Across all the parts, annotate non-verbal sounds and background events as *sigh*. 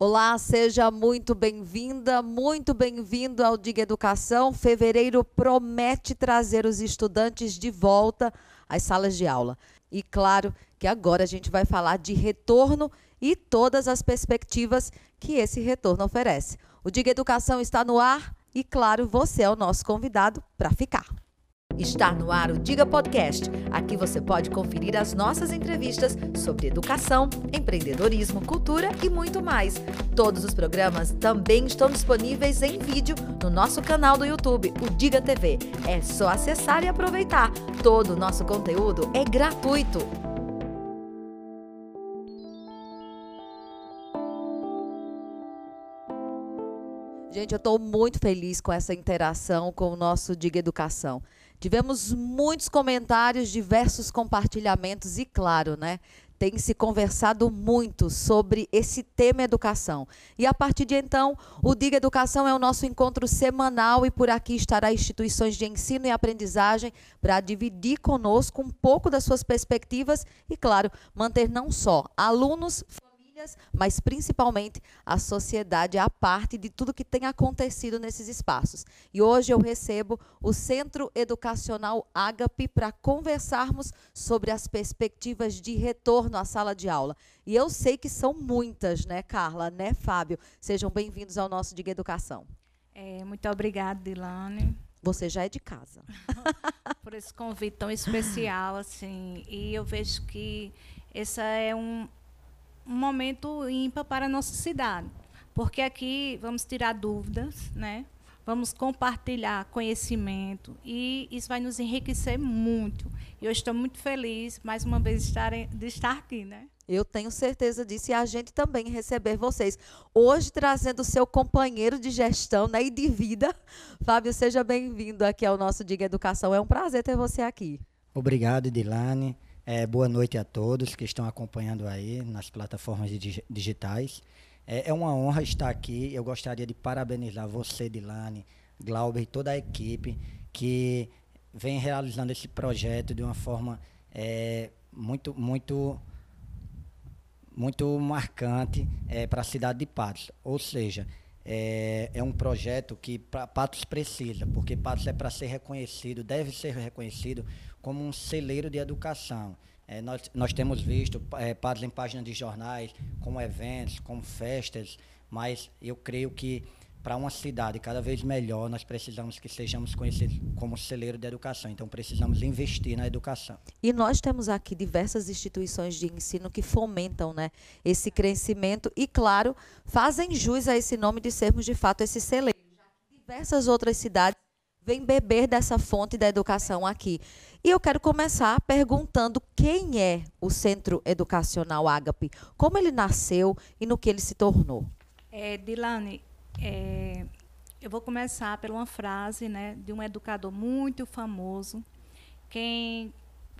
Olá, seja muito bem-vinda, muito bem-vindo ao Diga Educação. Fevereiro promete trazer os estudantes de volta às salas de aula. E claro que agora a gente vai falar de retorno e todas as perspectivas que esse retorno oferece. O Diga Educação está no ar e, claro, você é o nosso convidado para ficar. Está no ar o Diga Podcast. Aqui você pode conferir as nossas entrevistas sobre educação, empreendedorismo, cultura e muito mais. Todos os programas também estão disponíveis em vídeo no nosso canal do YouTube, o Diga TV. É só acessar e aproveitar. Todo o nosso conteúdo é gratuito. Gente, eu estou muito feliz com essa interação com o nosso Diga Educação. Tivemos muitos comentários, diversos compartilhamentos e, claro, né? Tem se conversado muito sobre esse tema educação. E a partir de então, o Diga Educação é o nosso encontro semanal e por aqui estará instituições de ensino e aprendizagem para dividir conosco um pouco das suas perspectivas e, claro, manter não só alunos, famílias, mas principalmente a sociedade a parte de tudo que tem acontecido nesses espaços. E hoje eu recebo o Centro Educacional Agape para conversarmos sobre as perspectivas de retorno à sala de aula. E eu sei que são muitas, né, Carla, né, Fábio? Sejam bem-vindos ao nosso Diga Educação. É, muito obrigada, Dilane. Você já é de casa. *laughs* Por esse convite tão especial, assim. E eu vejo que esse é um, um momento ímpar para a nossa cidade, porque aqui vamos tirar dúvidas, né? vamos compartilhar conhecimento e isso vai nos enriquecer muito. E eu estou muito feliz, mais uma vez, estar de estar aqui. Né? Eu tenho certeza disso e a gente também receber vocês. Hoje trazendo o seu companheiro de gestão né, e de vida. *laughs* Fábio, seja bem-vindo aqui ao nosso Diga Educação. É um prazer ter você aqui. Obrigado, Dilane. É, boa noite a todos que estão acompanhando aí nas plataformas digitais. É, é, uma honra estar aqui. Eu gostaria de parabenizar você, Dilane, Glauber e toda a equipe que vem realizando esse projeto de uma forma é, muito, muito, muito marcante é, para a cidade de Patos. Ou seja, é, é, um projeto que Patos precisa, porque Patos é para ser reconhecido, deve ser reconhecido como um celeiro de educação. É, nós, nós temos visto é, em páginas de jornais, como eventos, como festas, mas eu creio que para uma cidade cada vez melhor, nós precisamos que sejamos conhecidos como celeiro de educação. Então, precisamos investir na educação. E nós temos aqui diversas instituições de ensino que fomentam né, esse crescimento e, claro, fazem jus a esse nome de sermos, de fato, esse celeiro. Diversas outras cidades vem beber dessa fonte da educação aqui. E eu quero começar perguntando quem é o Centro Educacional Agape, como ele nasceu e no que ele se tornou. É, Dilane, é, eu vou começar por uma frase né, de um educador muito famoso. Quem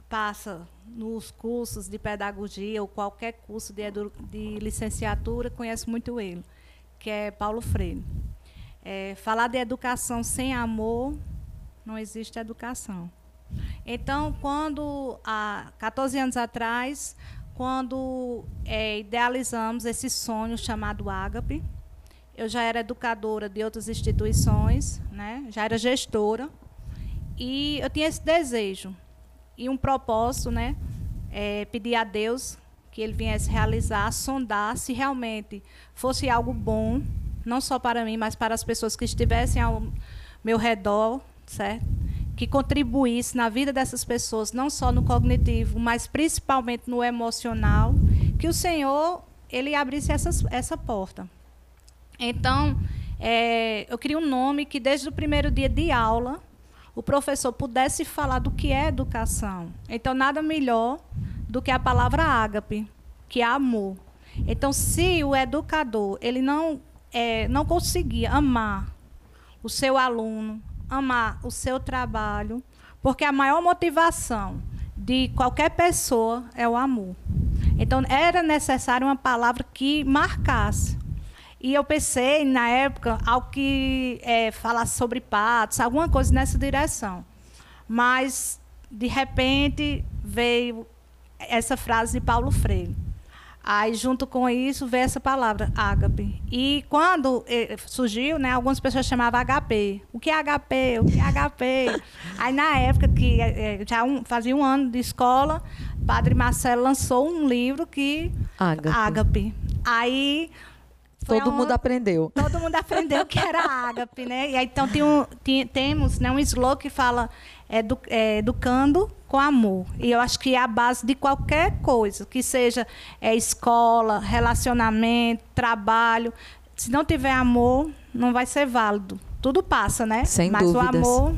passa nos cursos de pedagogia ou qualquer curso de, de licenciatura conhece muito ele, que é Paulo Freire. É, falar de educação sem amor, não existe educação. Então, quando, há 14 anos atrás, quando é, idealizamos esse sonho chamado Ágape, eu já era educadora de outras instituições, né? já era gestora, e eu tinha esse desejo e um propósito, né? É, pedir a Deus que ele viesse realizar, sondar se realmente fosse algo bom não só para mim, mas para as pessoas que estivessem ao meu redor, certo? Que contribuísse na vida dessas pessoas, não só no cognitivo, mas principalmente no emocional, que o Senhor ele abrisse essas, essa porta. Então, é, eu queria um nome que desde o primeiro dia de aula o professor pudesse falar do que é educação. Então, nada melhor do que a palavra ágape, que é amor. Então, se o educador ele não é, não conseguia amar o seu aluno, amar o seu trabalho, porque a maior motivação de qualquer pessoa é o amor. Então, era necessário uma palavra que marcasse. E eu pensei, na época, algo que é, falasse sobre patos, alguma coisa nessa direção. Mas, de repente, veio essa frase de Paulo Freire. Aí, junto com isso, veio essa palavra, ágape. E quando eh, surgiu, né, algumas pessoas chamavam HP. O que é HP? O que é HP? *laughs* Aí, na época que eh, já um, fazia um ano de escola, Padre Marcelo lançou um livro que... Ágape. Ágape. Aí... Todo mundo aprendeu. Todo mundo aprendeu que era ágape, né? E aí, então tem um, tem- temos né, um slogan que fala edu, é, educando com amor. E eu acho que é a base de qualquer coisa, que seja é, escola, relacionamento, trabalho. Se não tiver amor, não vai ser válido. Tudo passa, né? Sem Mas dúvidas. o amor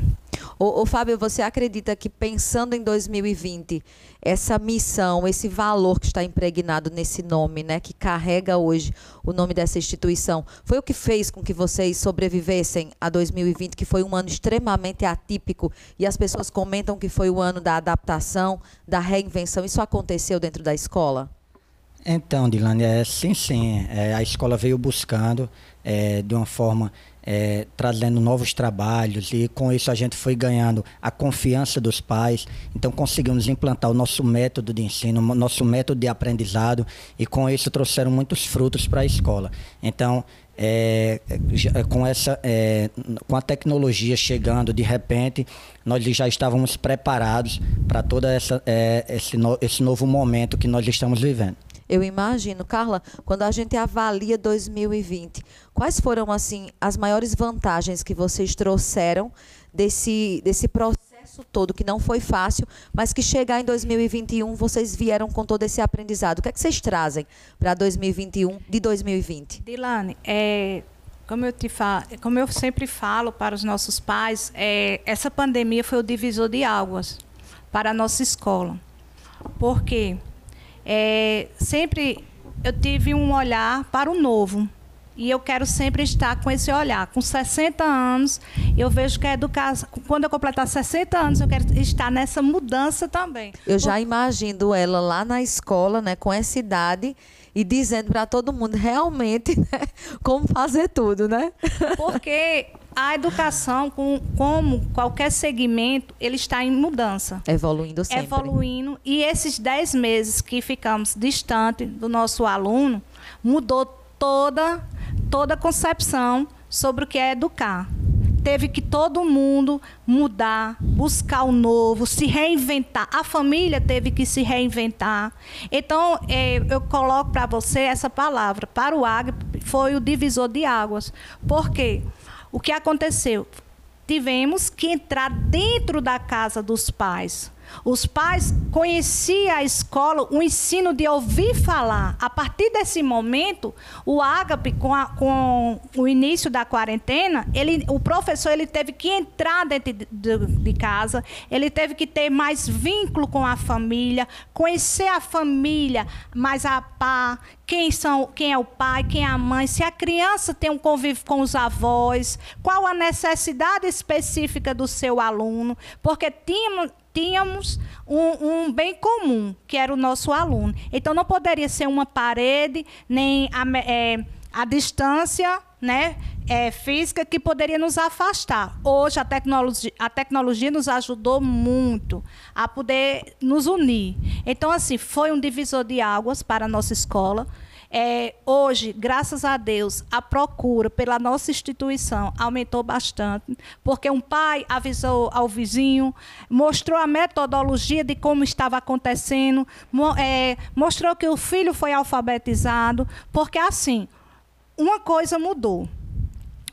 Ô, Fábio, você acredita que pensando em 2020, essa missão, esse valor que está impregnado nesse nome, né, que carrega hoje o nome dessa instituição, foi o que fez com que vocês sobrevivessem a 2020, que foi um ano extremamente atípico e as pessoas comentam que foi o ano da adaptação, da reinvenção. Isso aconteceu dentro da escola? Então, Dilane, é, sim, sim. é, a escola veio buscando é, de uma forma, é, trazendo novos trabalhos e com isso a gente foi ganhando a confiança dos pais. Então conseguimos implantar o nosso método de ensino, o nosso método de aprendizado e com isso trouxeram muitos frutos para a escola. Então, é, já- com essa é, com a tecnologia chegando de repente nós já estávamos preparados para toda essa é, esse, no- esse novo momento que nós estamos vivendo Eu imagino, Carla, quando a gente avalia 2020, quais foram assim as maiores vantagens que vocês trouxeram desse desse processo todo que não foi fácil, mas que chegar em 2021 vocês vieram com todo esse aprendizado. O que é que vocês trazem para 2021 de 2020? Dilane, é, como, eu te fa como eu sempre falo para os nossos pais, é, essa pandemia foi o divisor de águas para a nossa escola. Por quê? É, sempre eu tive um olhar para o novo. E eu quero sempre estar com esse olhar. Com 60 anos, eu vejo que a educação. Quando eu completar 60 anos, eu quero estar nessa mudança também. Eu já imagino ela lá na escola, né, com essa idade e dizendo para todo mundo realmente *laughs* né, como fazer tudo, né? Porque a educação, com- como qualquer segmento, ele está em mudança. Evoluindo sempre. Evoluindo. E esses 10 meses que ficamos distante do nosso aluno, mudou toda, toda a concepção sobre o que é educar. Teve que todo mundo mudar, buscar o novo, se reinventar. A família teve que se reinventar. Então, eh, eu coloco para você essa palavra. Para o Ágape, foi o divisor de águas. Por quê? O que aconteceu? Tivemos que entrar dentro da casa dos pais. Os pais conheciam a escola, o ensino de ouvir falar. A partir desse momento, o Ágape, com, com o início da quarentena, ele, o professor ele teve que entrar dentro de, de- casa, ele teve que ter mais vínculo com a família, conhecer a família mais a par, quem, são, quem é o pai, quem é a mãe, se a criança tem um convívio com os avós, qual a necessidade específica do seu aluno, porque tínhamos, tínhamos um, um bem comum, que era o nosso aluno. Então, não poderia ser uma parede, nem a, é, a distância né, é, física que poderia nos afastar. Hoje, a tecnologia, a tecnologia nos ajudou muito a poder nos unir. Então, assim, foi um divisor de águas para a nossa escola. É, hoje, graças a Deus, a procura pela nossa instituição aumentou bastante, porque um pai avisou ao vizinho, mostrou a metodologia de como estava acontecendo, mo- é, mostrou que o filho foi alfabetizado, porque assim, uma coisa mudou.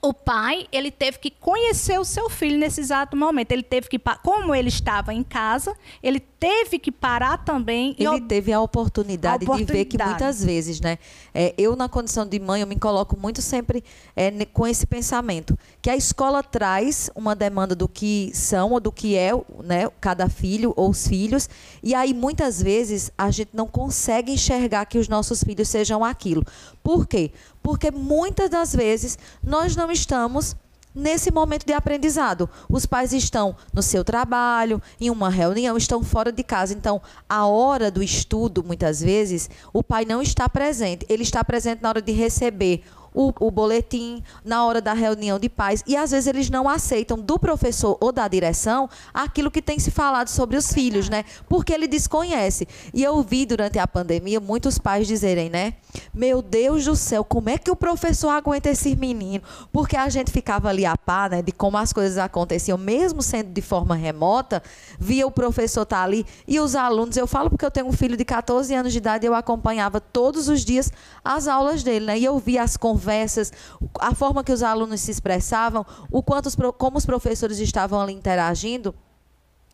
O pai, ele teve que conhecer o seu filho nesse exato momento. Ele teve que, como ele estava em casa, ele teve que parar também e Ele teve a oportunidade, A de ver que oportunidade. muitas vezes, né? É, eu, na condição de mãe, eu me coloco muito sempre é, com esse pensamento. Que a escola traz uma demanda do que são ou do que é né, cada filho ou os filhos. E aí, muitas vezes, a gente não consegue enxergar que os nossos filhos sejam aquilo. Por quê? Porque muitas das vezes nós não estamos nesse momento de aprendizado. Os pais estão no seu trabalho, em uma reunião, estão fora de casa. Então, a hora do estudo, muitas vezes, o pai não está presente. Ele está presente na hora de receber o, o, boletim na hora da reunião de pais. E às vezes eles não aceitam do professor ou da direção aquilo que tem se falado sobre os filhos, né? Porque ele desconhece. E eu vi durante a pandemia muitos pais dizerem, né? Meu Deus do céu, como é que o professor aguenta esses meninos? Porque a gente ficava ali a par, né? De como as coisas aconteciam, mesmo sendo de forma remota, via o professor estar tá ali e os alunos. Eu falo porque eu tenho um filho de 14 anos de idade e eu acompanhava todos os dias as aulas dele, né? E eu via as conversas, a forma que os alunos se expressavam, o quanto os, como os professores estavam ali interagindo.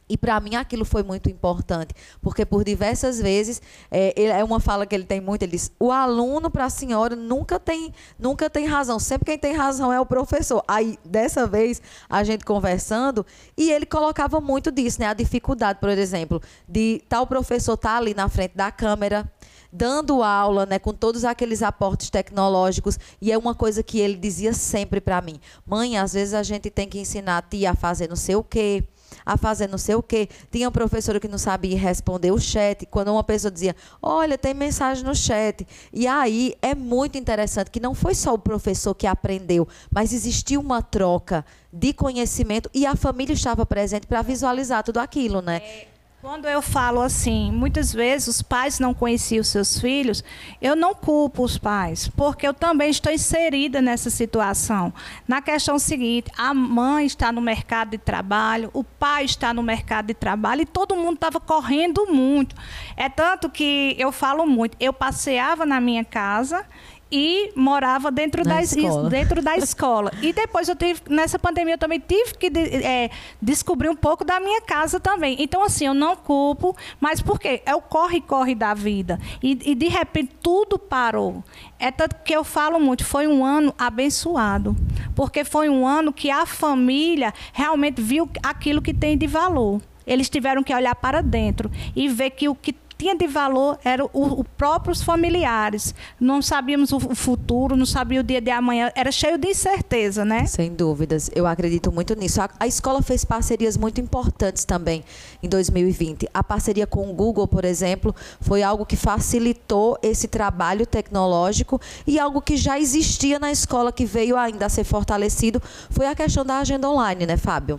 E para mim aquilo foi muito importante, porque por diversas vezes é, é uma fala que ele tem muito. Ele diz: o aluno para a senhora nunca tem, nunca tem razão. Sempre quem tem razão é o professor. Aí dessa vez a gente conversando e ele colocava muito disso, né? A dificuldade, por exemplo, de tal professor estar tá ali na frente da câmera dando aula, né, com todos aqueles aportes tecnológicos, e é uma coisa que ele dizia sempre para mim: "Mãe, às vezes a gente tem que ensinar a tia a fazer não sei o quê, a fazer não sei o quê. Tinha um professor que não sabia responder o chat, quando uma pessoa dizia: "Olha, tem mensagem no chat". E aí é muito interessante que não foi só o professor que aprendeu, mas existiu uma troca de conhecimento e a família estava presente para visualizar tudo aquilo, né? É quando eu falo assim, muitas vezes os pais não conheciam os seus filhos, eu não culpo os pais, porque eu também estou inserida nessa situação. Na questão seguinte, a mãe está no mercado de trabalho, o pai está no mercado de trabalho e todo mundo estava correndo muito. É tanto que eu falo muito, eu passeava na minha casa e morava dentro, da, escola. dentro da escola. E depois eu tive, nessa pandemia, eu também tive que é, descobrir um pouco da minha casa também. Então, assim, eu não culpo, mas por quê? É o corre-corre da vida. E, e, de repente tudo parou. É tanto que eu falo muito, foi um ano abençoado. Porque foi um ano que a família realmente viu aquilo que tem de valor. Eles tiveram que olhar para dentro e ver que o que tinha de valor eram os próprios familiares. Não sabíamos o futuro, não sabia o dia de amanhã. Era cheio de incerteza, né? Sem dúvidas. Eu acredito muito nisso. A, a escola fez parcerias muito importantes também em 2020. A parceria com o Google, por exemplo, foi algo que facilitou esse trabalho tecnológico e algo que já existia na escola, que veio ainda a ser fortalecido, foi a questão da agenda online, né, Fábio?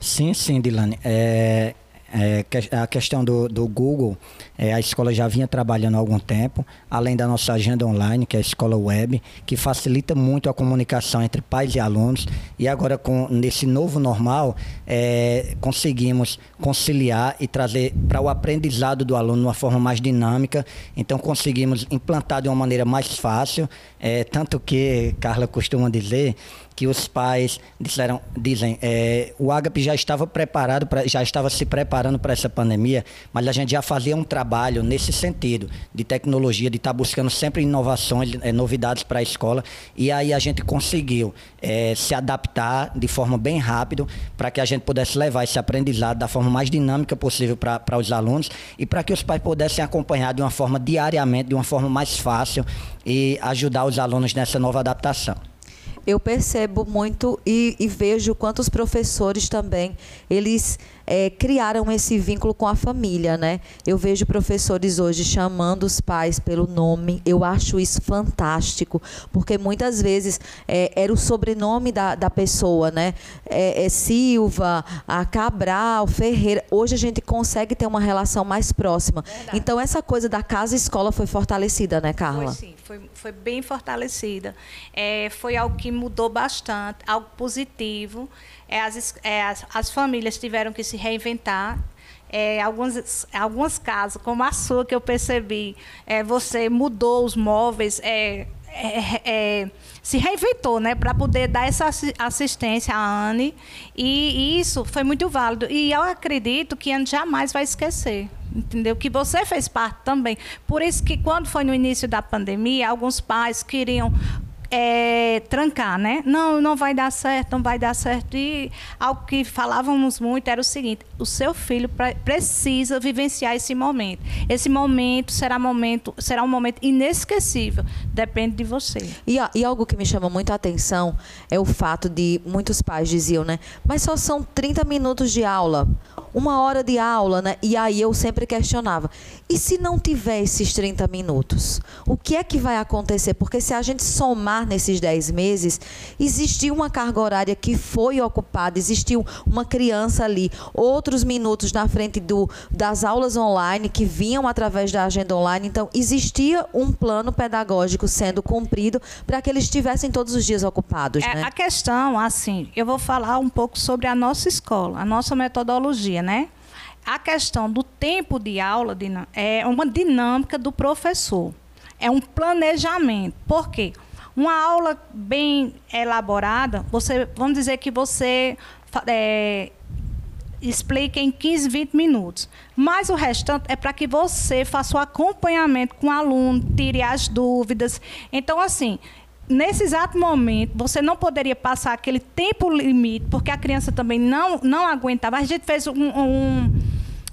Sim, sim, Dilane. É, é, a questão do, do Google, é, a escola já vinha trabalhando há algum tempo, além da nossa agenda online, que é a escola web, que facilita muito a comunicação entre pais e alunos. E agora, com nesse novo normal, é, conseguimos conciliar e trazer para o aprendizado do aluno uma forma mais dinâmica. Então, conseguimos implantar de uma maneira mais fácil. É, tanto que, Carla costuma dizer, que os pais disseram, dizem, é, o Agape já estava preparado, pra, já estava se preparando para essa pandemia, mas a gente já fazia um trabalho nesse sentido, de tecnologia, de estar tá buscando sempre inovações, é, novidades para a escola, e aí a gente conseguiu é, se adaptar de forma bem rápida para que a gente pudesse levar esse aprendizado da forma mais dinâmica possível para os alunos e para que os pais pudessem acompanhar de uma forma diariamente, de uma forma mais fácil e ajudar os alunos nessa nova adaptação eu percebo muito e, e vejo quantos professores também eles é, criaram esse vínculo com a família, né? Eu vejo professores hoje chamando os pais pelo nome. Eu acho isso fantástico, porque muitas vezes é, era o sobrenome da, da pessoa, né? É, é Silva, a Cabral, Ferreira. Hoje a gente consegue ter uma relação mais próxima. Verdade. Então essa coisa da casa escola foi fortalecida, né, Carla? Foi sim, foi, foi bem fortalecida. É, foi algo que mudou bastante, algo positivo é, as, é, as, as, famílias tiveram que se reinventar. É, alguns, alguns casos, como a sua, que eu percebi, é, você mudou os móveis, é, é, é se reinventou né, para poder dar essa assistência à Anne. E, e, isso foi muito válido. E eu acredito que a Anne jamais vai esquecer. Entendeu? Que você fez parte também. Por isso que quando foi no início da pandemia, alguns pais queriam é, trancar, né? Não, não vai dar certo, não vai dar certo. E algo que falávamos muito era o seguinte: o seu filho precisa vivenciar esse momento. Esse momento será momento, será um momento inesquecível. Depende de você. E, e algo que me chama muito a atenção é o fato de muitos pais diziam, né? Mas só são 30 minutos de aula. Uma hora de aula, né? E aí eu sempre questionava: e se não tiver esses 30 minutos? O que é que vai acontecer? Porque se a gente somar nesses 10 meses, existiu uma carga horária que foi ocupada, existiu uma criança ali, outros minutos na frente do, das aulas online que vinham através da agenda online. Então, existia um plano pedagógico sendo cumprido para que eles estivessem todos os dias ocupados. É, né? A questão, assim, eu vou falar um pouco sobre a nossa escola, a nossa metodologia, né? A questão do tempo de aula é uma dinâmica do professor. É um planejamento. Por quê? Uma aula bem elaborada, você, vamos dizer que você é, explica em 15, 20 minutos. Mas o restante é para que você faça o acompanhamento com o aluno, tire as dúvidas. Então, assim, nesse exato momento, você não poderia passar aquele tempo limite, porque a criança também não, não aguentava. A gente fez um, um,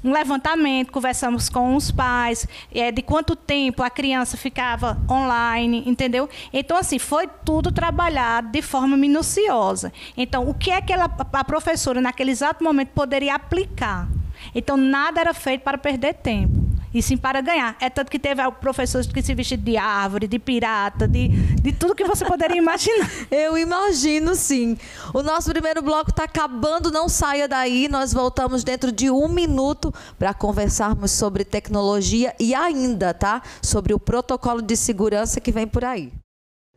um levantamento, conversamos com os pais, é, de quanto tempo a criança ficava online, entendeu? Então, assim, foi tudo trabalhado de forma minuciosa. Então, o que é que ela, a professora, naquele exato momento, poderia aplicar? Então, nada era feito para perder tempo e sim para ganhar. É tanto que teve professores que se vestiram de árvore, de pirata, de, de tudo que você poderia imaginar. *laughs* Eu imagino, sim. O nosso primeiro bloco está acabando, não saia daí. Nós voltamos dentro de um minuto para conversarmos sobre tecnologia e ainda, tá? Sobre o protocolo de segurança que vem por aí.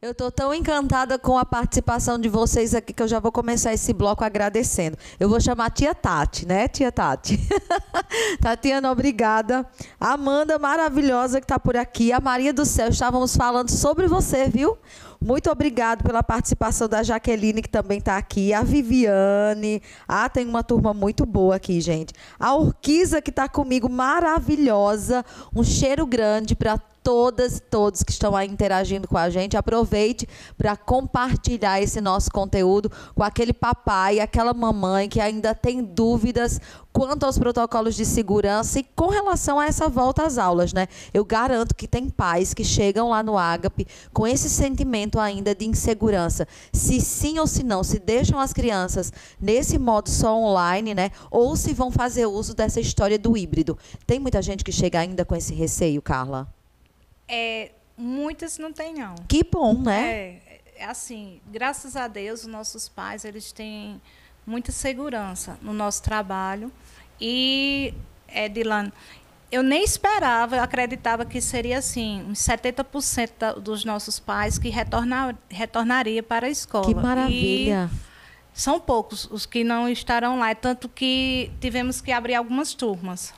Eu estou tão encantada com a participação de vocês aqui que eu já vou começar esse bloco agradecendo. Eu vou chamar a tia Tati, né, tia Tati? *laughs* Tatiana, obrigada. A Amanda, maravilhosa, que está por aqui. A Maria do Céu, estávamos falando sobre você, viu? Muito obrigado pela participação da Jaqueline, que também está aqui. A Viviane. Ah, tem uma turma muito boa aqui, gente. A Urquiza, que está comigo, maravilhosa. Um cheiro grande para todas, todos que estão aí interagindo com a gente. Aproveite para compartilhar esse nosso conteúdo com aquele papai, aquela mamãe que ainda tem dúvidas quanto aos protocolos de segurança e com relação a essa volta às aulas, né? Eu garanto que tem pais que chegam lá no Agape com esse sentimento ainda de insegurança. Se sim ou se não, se deixam as crianças nesse modo só online, né? Ou se vão fazer uso dessa história do híbrido. Tem muita gente que chega ainda com esse receio, Carla? É, muitas não tem, não. Que bom, né? É, é assim, graças a Deus, os nossos pais, eles têm muita segurança no nosso trabalho. E, é, Dilan, eu nem esperava, eu acreditava que seria assim, uns 70% da, dos nossos pais que retornar, retornaria para a escola. Que maravilha! E são poucos os que não estarão lá, tanto que tivemos que abrir algumas turmas.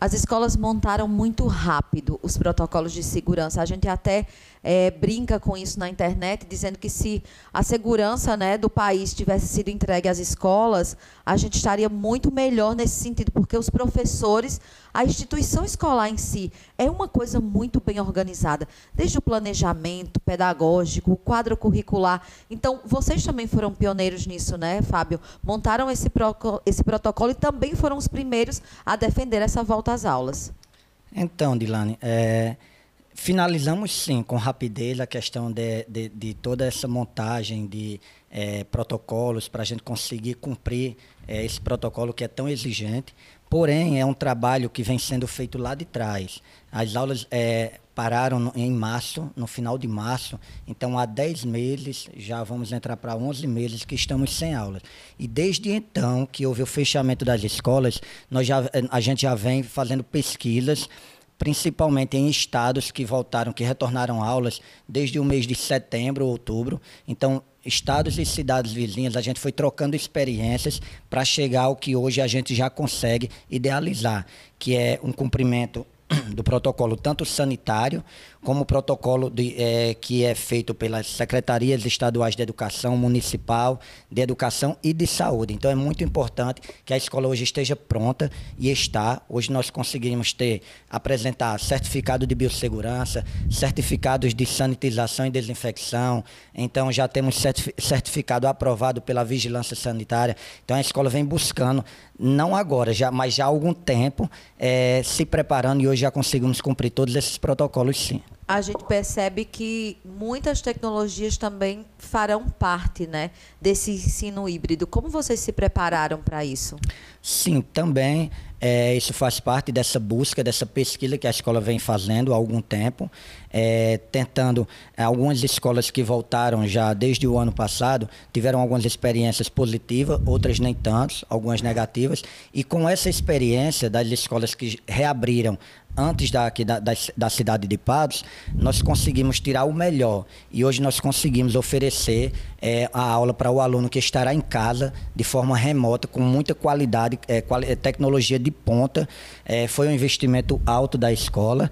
As escolas montaram muito rápido os protocolos de segurança. A gente até é, brinca com isso na internet, dizendo que se a segurança né, do país tivesse sido entregue às escolas, a gente estaria muito melhor nesse sentido, porque os professores, a instituição escolar em si, é uma coisa muito bem organizada, desde o planejamento pedagógico, o quadro curricular. Então, vocês também foram pioneiros nisso, né, Fábio? Montaram esse, esse protocolo e também foram os primeiros a defender essa volta às aulas. Então, Dilane, é, Finalizamos sim com rapidez a questão de, de, de toda essa montagem de é, protocolos para a gente conseguir cumprir é, esse protocolo que é tão exigente. Porém, é um trabalho que vem sendo feito lá de trás. As aulas é, pararam no, em março, no final de março, então há 10 meses, já vamos entrar para 11 meses que estamos sem aulas. E desde então que houve o fechamento das escolas, nós já, a gente já vem fazendo pesquisas principalmente em estados que voltaram, que retornaram aulas desde o mês de setembro, outubro. Então, estados e cidades vizinhas, a gente foi trocando experiências para chegar ao que hoje a gente já consegue idealizar, que é um cumprimento *clears throat* do protocolo tanto sanitário como o protocolo de, é, que é feito pelas secretarias estaduais de educação, municipal, de educação e de saúde. Então é muito importante que a escola hoje esteja pronta e está. Hoje nós conseguimos ter, apresentar certificado de biossegurança, certificados de sanitização e desinfecção. Então já temos certificado aprovado pela vigilância sanitária. Então a escola vem buscando, não agora, já, mas já há algum tempo, é, se preparando e hoje já conseguimos cumprir todos esses protocolos sim a gente percebe que muitas tecnologias também farão parte né, desse ensino híbrido. Como vocês se prepararam para isso? Sim, também é, isso faz parte dessa busca, dessa pesquisa que a escola vem fazendo há algum tempo, é, tentando. Algumas escolas que voltaram já desde o ano passado tiveram algumas experiências positivas, outras nem tanto, algumas negativas. E com essa experiência das escolas que reabriram antes da, da, da, da, cidade de Pados, nós conseguimos tirar o melhor. E hoje nós conseguimos oferecer é, a aula para o aluno que estará em casa de forma remota, com muita qualidade, é, quali tecnologia de ponta. É, foi um investimento alto da escola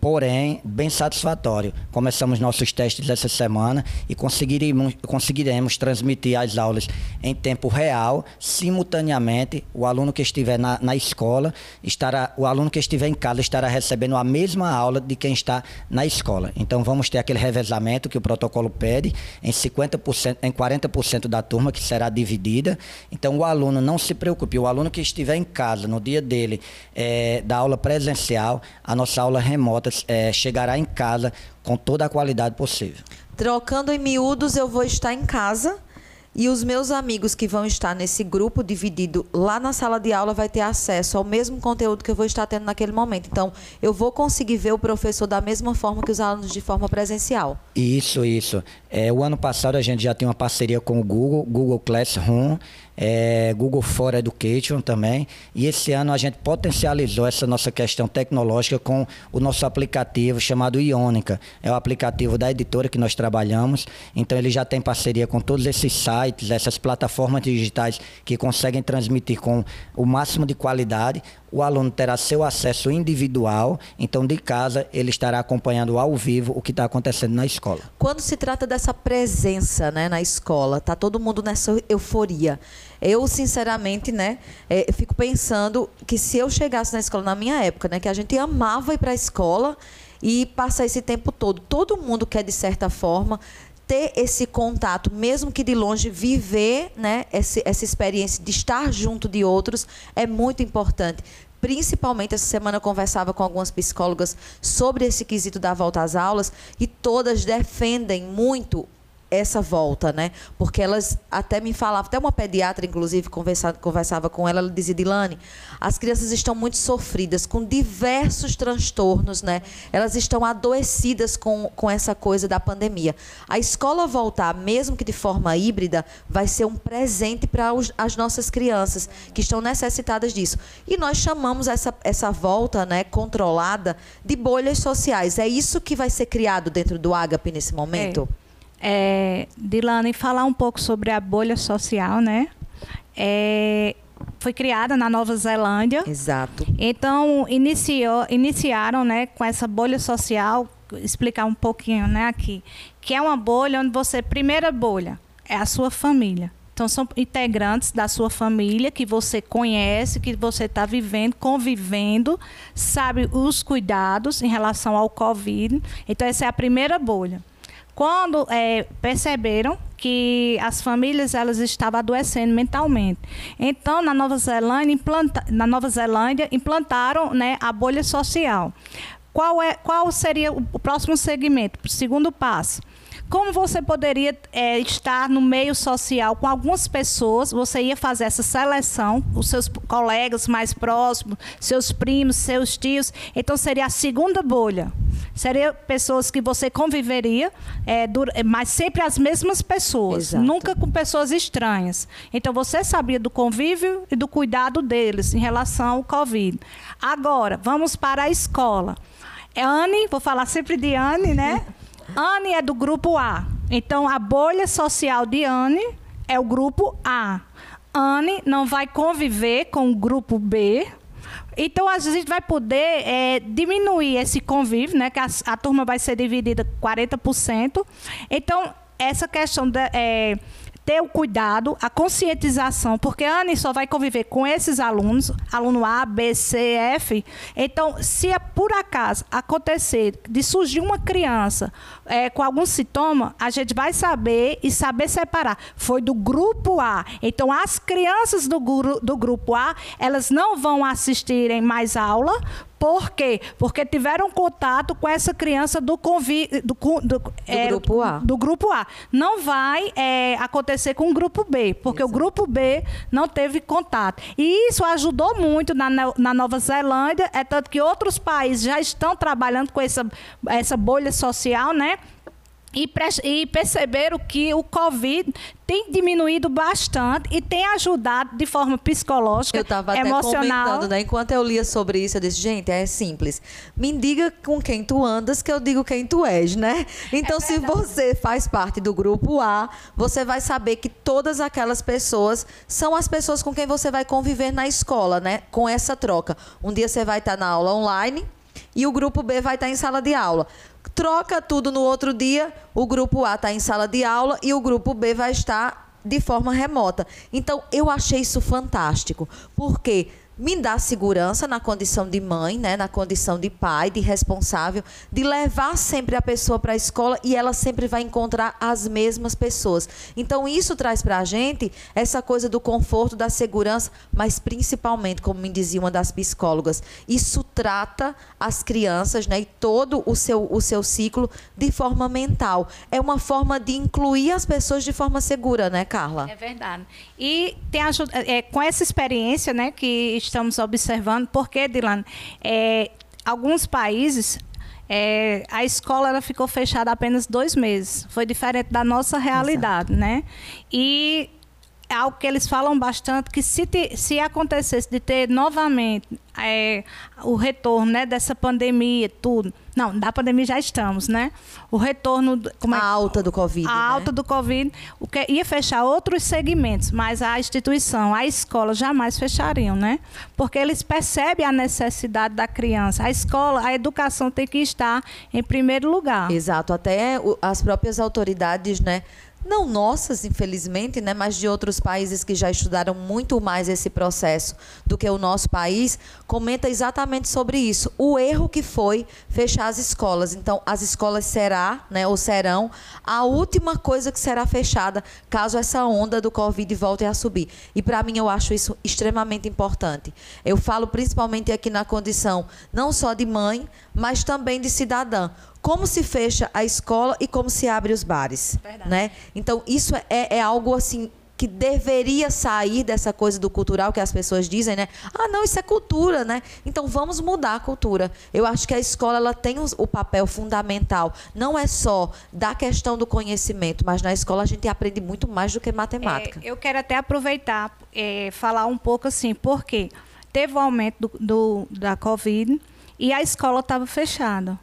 porém bem satisfatório. Começamos nossos testes essa semana e conseguiremos, conseguiremos transmitir as aulas em tempo real, simultaneamente. O aluno que estiver na, na escola estará, o aluno que estiver em casa estará recebendo a mesma aula de quem está na escola. Então vamos ter aquele revezamento que o protocolo pede em 50%, em 40% da turma que será dividida. Então o aluno não se preocupe, o aluno que estiver em casa no dia dele é, da aula presencial, a nossa aula remota remotas é, chegará em casa com toda a qualidade possível. Trocando em miúdos, eu vou estar em casa e os meus amigos que vão estar nesse grupo dividido lá na sala de aula vai ter acesso ao mesmo conteúdo que eu vou estar tendo naquele momento. Então, eu vou conseguir ver o professor da mesma forma que os alunos de forma presencial. Isso, isso. É, o ano passado a gente já tem uma parceria com o Google, Google Classroom, é, Google for Education também. E esse ano a gente potencializou essa nossa questão tecnológica com o nosso aplicativo chamado Ionica. É o aplicativo da editora que nós trabalhamos. Então ele já tem parceria com todos esses sites, essas plataformas digitais que conseguem transmitir com o máximo de qualidade o aluno terá seu acesso individual, então de casa ele estará acompanhando ao vivo o que está acontecendo na escola. Quando se trata dessa presença né, na escola, está todo mundo nessa euforia. Eu, sinceramente, né, é, fico pensando que se eu chegasse na escola na minha época, né, que a gente amava ir para a escola e passar esse tempo todo, todo mundo quer, de certa forma, ter esse contato, mesmo que de longe, viver né, essa, essa experiência de estar junto de outros é muito importante. Principalmente, essa semana eu conversava com algumas psicólogas sobre esse quesito da volta às aulas e todas defendem muito essa volta, né? Porque elas até me falavam, até uma pediatra, inclusive, conversava, conversava com ela, ela dizia, Dilane, as crianças estão muito sofridas, com diversos transtornos, né? Elas estão adoecidas com, com essa coisa da pandemia. A escola voltar, mesmo que de forma híbrida, vai ser um presente para as nossas crianças, que estão necessitadas disso. E nós chamamos essa, essa volta né, controlada de bolhas sociais. É isso que vai ser criado dentro do Agape nesse momento? É é, Dilane falar um pouco sobre a bolha social, né? É, foi criada na Nova Zelândia. Exato. Então iniciou, iniciaram, né, com essa bolha social, explicar um pouquinho, né, aqui, que é uma bolha onde você primeira bolha é a sua família. Então são integrantes da sua família que você conhece, que você está vivendo, convivendo, sabe os cuidados em relação ao Covid. Então essa é a primeira bolha. Quando é, perceberam que as famílias elas estavam adoecendo mentalmente. Então, na Nova Zelândia, implanta, na Nova Zelândia implantaram né, a bolha social. Qual, é, qual seria o próximo segmento? O segundo passo como você poderia é, estar no meio social com algumas pessoas, você ia fazer essa seleção, os seus colegas mais próximos, seus primos, seus tios. Então seria a segunda bolha. Seria pessoas que você conviveria, é, mas sempre as mesmas pessoas, Exato. nunca com pessoas estranhas. Então você sabia do convívio e do cuidado deles em relação ao Covid. Agora, vamos para a escola. É Anne, vou falar sempre de Anne, né? *laughs* Anne é do grupo A. Então, a bolha social de Anne é o grupo A. Anne não vai conviver com o grupo B. Então a gente vai poder é, diminuir esse convívio, né? Que a, a, turma vai ser dividida 40%. Então, essa questão da. É, ter o cuidado, a conscientização, porque a Anne só vai conviver com esses alunos, aluno A, B, C, F. Então, se é por acaso acontecer de surgir uma criança é, com algum sintoma, a gente vai saber e saber separar. Foi do grupo A. Então, as crianças do, do grupo A, elas não vão assistirem mais aula, por quê? Porque tiveram contato com essa criança do, convi do, do, do é, grupo A. Do grupo A. Não vai é, acontecer com o grupo B, porque Exato. o grupo B não teve contato. E isso ajudou muito na, na Nova Zelândia, é tanto que outros países já estão trabalhando com essa, essa bolha social, né? E, e, perceberam que o Covid tem diminuído bastante e tem ajudado de forma psicológica, eu tava emocional. Até comentando, né? Enquanto eu lia sobre isso, eu disse, gente, é simples. Me diga com quem tu andas, que eu digo quem tu és, né? Então, é se você faz parte do grupo A, você vai saber que todas aquelas pessoas são as pessoas com quem você vai conviver na escola, né? Com essa troca. Um dia você vai estar na aula online, e o grupo B vai estar em sala de aula troca tudo no outro dia, o grupo A está em sala de aula e o grupo B vai estar de forma remota. Então, eu achei isso fantástico, porque me dá segurança na condição de mãe, né, na condição de pai, de responsável, de levar sempre a pessoa para a escola e ela sempre vai encontrar as mesmas pessoas. Então isso traz para a gente essa coisa do conforto, da segurança, mas principalmente, como me dizia uma das psicólogas, isso trata as crianças, né, e todo o seu o seu ciclo de forma mental. É uma forma de incluir as pessoas de forma segura, né, Carla? É verdade. E tem é, com essa experiência, né, que estamos observando, porque, Dilan, é, alguns países é, a escola ela ficou fechada apenas dois meses. Foi diferente da nossa realidade, Exato. né? E é algo que eles falam bastante que se, te, se acontecesse de ter novamente é, o retorno né, dessa pandemia, tudo. Não, da pandemia já estamos, né? O retorno. Como é, a alta do Covid. A né? alta do Covid, o que ia fechar outros segmentos, mas a instituição, a escola jamais fechariam, né? Porque eles percebem a necessidade da criança. A escola, a educação tem que estar em primeiro lugar. Exato, até as próprias autoridades, né? Não nossas, infelizmente, né, mas de outros países que já estudaram muito mais esse processo do que o nosso país, comenta exatamente sobre isso. O erro que foi fechar as escolas. Então, as escolas será, né, ou serão, a última coisa que será fechada caso essa onda do Covid volte a subir. E para mim eu acho isso extremamente importante. Eu falo principalmente aqui na condição não só de mãe, mas também de cidadã como se fecha a escola e como se abre os bares, Verdade. né? Então isso é, é algo assim que deveria sair dessa coisa do cultural que as pessoas dizem, né? Ah, não, isso é cultura, né? Então vamos mudar a cultura. Eu acho que a escola ela tem o papel fundamental. Não é só da questão do conhecimento, mas na escola a gente aprende muito mais do que matemática. É, eu quero até aproveitar é, falar um pouco assim, porque teve o aumento do, do da Covid e a escola estava fechada.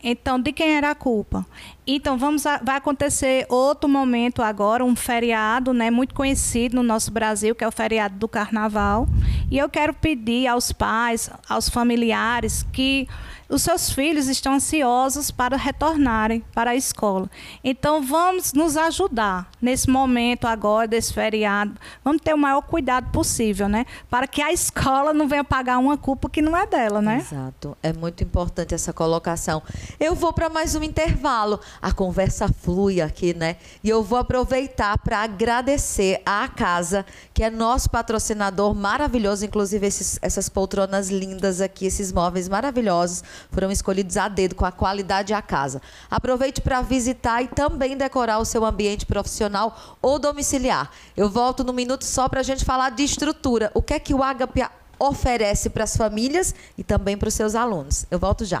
Então, de quem era a culpa? Então, vamos a, vai acontecer outro momento agora, um feriado, né, muito conhecido no nosso Brasil, que é o feriado do Carnaval. E eu quero pedir aos pais, aos familiares, que os seus filhos estão ansiosos para retornarem para a escola. Então, vamos nos ajudar nesse momento agora, desse feriado. Vamos ter o maior cuidado possível, né? Para que a escola não venha pagar uma culpa que não é dela, né? Exato. É muito importante essa colocação. Eu vou para mais um intervalo. A conversa flui aqui, né? E eu vou aproveitar para agradecer à casa, que é nosso patrocinador maravilhoso, inclusive esses, essas poltronas lindas aqui, esses móveis maravilhosos foram escolhidos a dedo com a qualidade à casa. Aproveite para visitar e também decorar o seu ambiente profissional ou domiciliar. Eu volto no minuto só para a gente falar de estrutura. O que é que o Agape oferece para as famílias e também para os seus alunos. Eu volto já.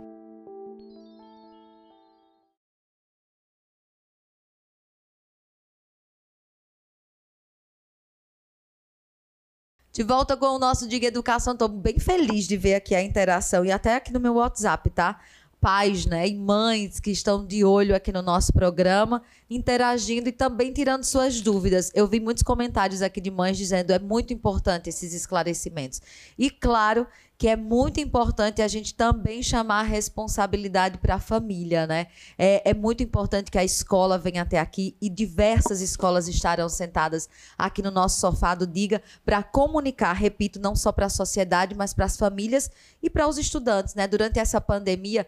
De volta com o nosso Diga Educação, estou bem feliz de ver aqui a interação e até aqui no meu WhatsApp, tá? Pais, né, e mães que estão de olho aqui no nosso programa, interagindo e também tirando suas dúvidas. Eu vi muitos comentários aqui de mães dizendo é muito importante esses esclarecimentos. E claro que é muito importante a gente também chamar a responsabilidade para a família, né? É, é, muito importante que a escola venha até aqui e diversas escolas estarão sentadas aqui no nosso sofá do Diga para comunicar, repito, não só para a sociedade, mas para as famílias e para os estudantes, né? Durante essa pandemia,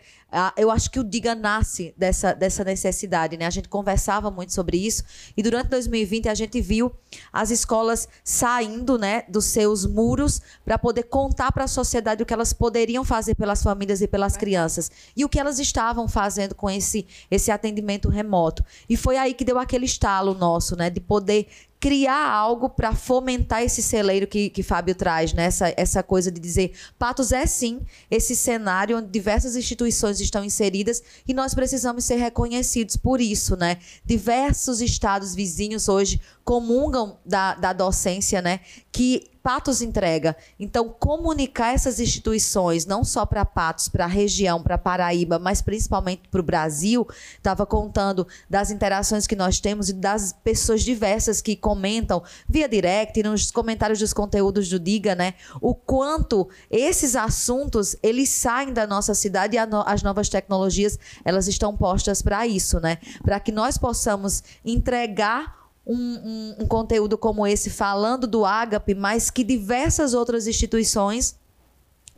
eu acho que o Diga nasce dessa, dessa necessidade, né? A gente conversava muito sobre isso e durante 2020 a gente viu as escolas saindo, né, dos seus muros para poder contar para a sociedade sociedade o que elas poderiam fazer pelas famílias e pelas crianças e o que elas estavam fazendo com esse, esse atendimento remoto. E foi aí que deu aquele estalo nosso, né, de poder criar algo para fomentar esse celeiro que, que Fábio traz, né? Essa, essa coisa de dizer, Patos é sim esse cenário onde diversas instituições estão inseridas e nós precisamos ser reconhecidos por isso, né? Diversos estados vizinhos hoje comungam da, da docência, né? Que Patos entrega. Então, comunicar essas instituições, não só para Patos, para a região, para Paraíba, mas principalmente para o Brasil, estava contando das interações que nós temos e das pessoas diversas que comentam via direct, nos comentários dos conteúdos do Diga, né? O quanto esses assuntos eles saem da nossa cidade e as novas tecnologias elas estão postas para isso, né? Para que nós possamos entregar um, um, um, conteúdo como esse falando do Ágape, mas que diversas outras instituições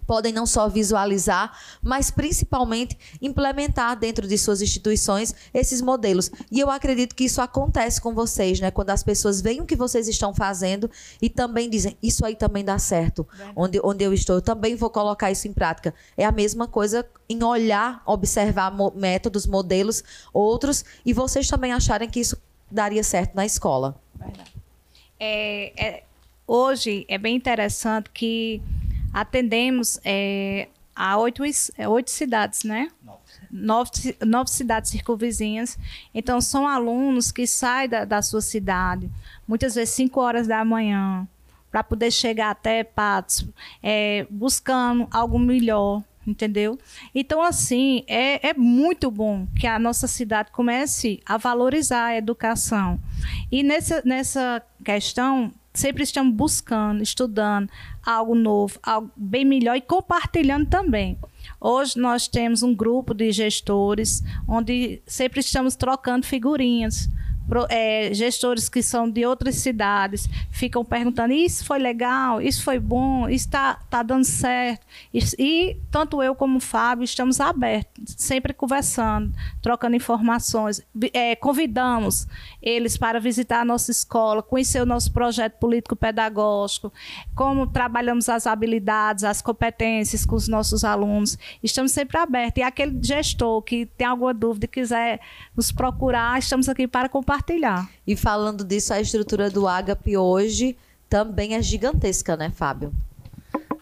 podem não só visualizar, mas principalmente implementar dentro de suas instituições esses modelos. E eu acredito que isso acontece com vocês, né? Quando as pessoas veem o que vocês estão fazendo e também dizem, isso aí também dá certo. Onde, onde eu estou, eu também vou colocar isso em prática. É a mesma coisa em olhar, observar métodos, modelos, outros, e vocês também acharem que isso daria certo na escola. Verdade. É, é, hoje é bem interessante que atendemos é, a oito, é, oito cidades, né? Nove. Nove, cidades circunvizinhas. Então, são alunos que saem da, da sua cidade, muitas vezes 5 horas da manhã, para poder chegar até Patos, é, buscando algo melhor, entendeu? Então, assim, é, é muito bom que a nossa cidade comece a valorizar a educação. E nessa, nessa questão, sempre estamos buscando, estudando algo novo, algo bem melhor e compartilhando também. Hoje nós temos um grupo de gestores onde sempre estamos trocando figurinhas é, gestores que são de outras cidades ficam perguntando: isso foi legal, isso foi bom, isso está tá dando certo. E, tanto eu como o Fábio estamos abertos, sempre conversando, trocando informações. É, convidamos eles para visitar a nossa escola, conhecer o nosso projeto político-pedagógico, como trabalhamos as habilidades, as competências com os nossos alunos. Estamos sempre abertos. E aquele gestor que tem alguma dúvida, quiser nos procurar, estamos aqui para compartilhar compartilhar. E falando disso, a estrutura do Agape hoje também é gigantesca, né, Fábio?